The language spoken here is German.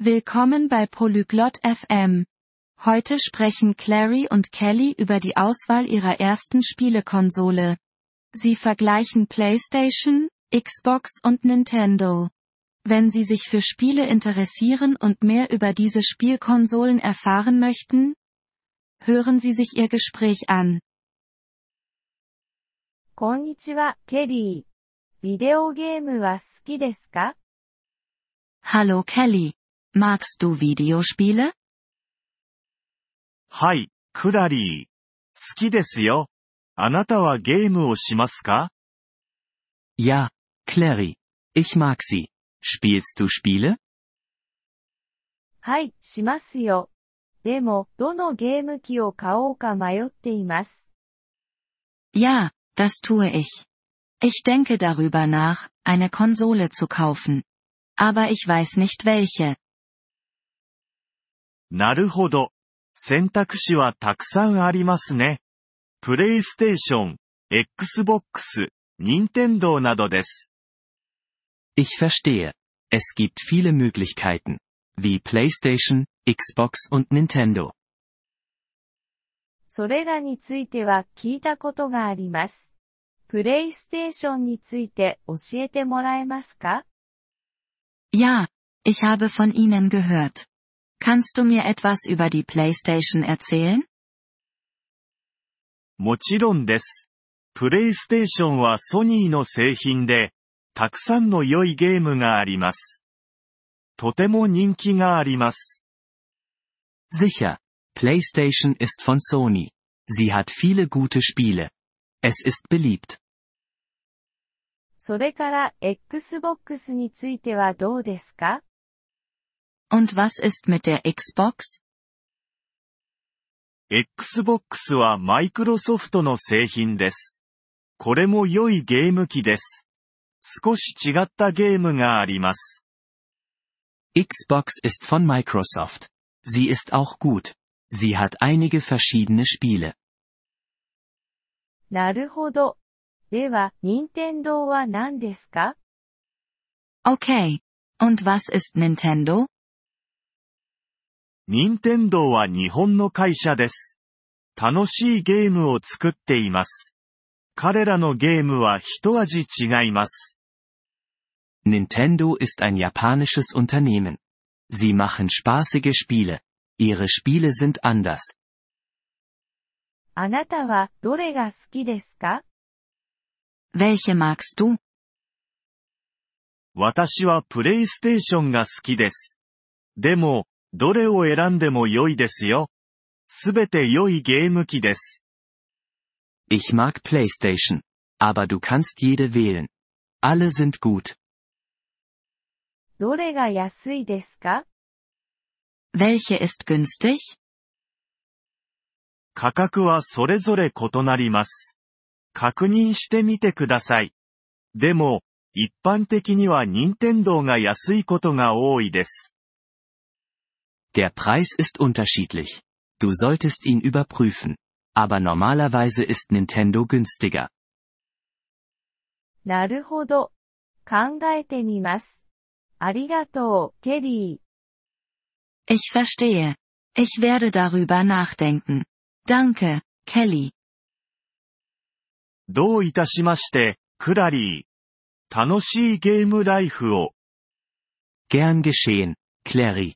Willkommen bei Polyglot FM. Heute sprechen Clary und Kelly über die Auswahl ihrer ersten Spielekonsole. Sie vergleichen PlayStation, Xbox und Nintendo. Wenn Sie sich für Spiele interessieren und mehr über diese Spielkonsolen erfahren möchten, hören Sie sich Ihr Gespräch an. Konnichiwa, Kelly. Videogame wa suki desu ka? Hallo Kelly. Magst du Videospiele? はい、クラリー。好きですよ。あなたはゲームをしますか Ja, Clary. Ich mag sie. Spielst du Spiele? はい、しますよ。でも、どのゲーム機を買おうか迷っています。 Ja, das tue ich. Ich denke darüber nach, eine Konsole zu kaufen. Aber ich weiß nicht welche. なるほど。選択肢はたくさんありますね。プレイステーション、Xbox、Nintendo などです。Ich verstehe. Es gibt viele Möglichkeiten. Wie PlayStation, Xbox und Nintendo. それらについては聞いたことがあります。プレイステーションについて教えてもらえますか Ja, ich habe von ihnen gehört. Kannst du mir etwas über die PlayStation erzählen? もちろんです。プレイステーションはソニーの製品で、たくさんの良いゲームがあります。とても人気があります。Sicher. PlayStation ist von Sony. Sie hat viele gute Spiele. Es ist beliebt. それから Xbox についてはどうですか Und was ist mit der Xbox? Xbox はマイクロソフトの製品です。これも良いゲーム機です。少し違ったゲームがあります。 Xbox ist von Microsoft. Sie ist auch gut. Sie hat einige verschiedene Spiele. なるほど。では、任天堂は何ですか Okay. Und was ist Nintendo? 任天堂は日本の会社です。楽しいゲームを作っています。彼らのゲームは一味違います。Nintendo ist ein japanisches Unternehmen. Sie machen spaßige Spiele. Ihre Spiele sind anders. あなたはどれが好きですか Welche magst du? 私はプレイステーションが好きです。でも、どれを選んでも良いですよ。すべて良いゲーム機です。Ich mag PlayStation. Aber du kannst jede wählen. Alle sind gut. どれが安いですか？Welche ist günstig? 価格はそれぞれ異なります。確認してみてください。でも、一般的には任天堂が安いことが多いです。Der Preis ist unterschiedlich. Du solltest ihn überprüfen. Aber normalerweise ist Nintendo günstiger. なるほど。考えてみます。ありがとう、ケリー。 Ich verstehe. Ich werde darüber nachdenken. Danke, Kelly. どういたしまして、クラリー。楽しいゲームライフを。 Gern geschehen, Clary.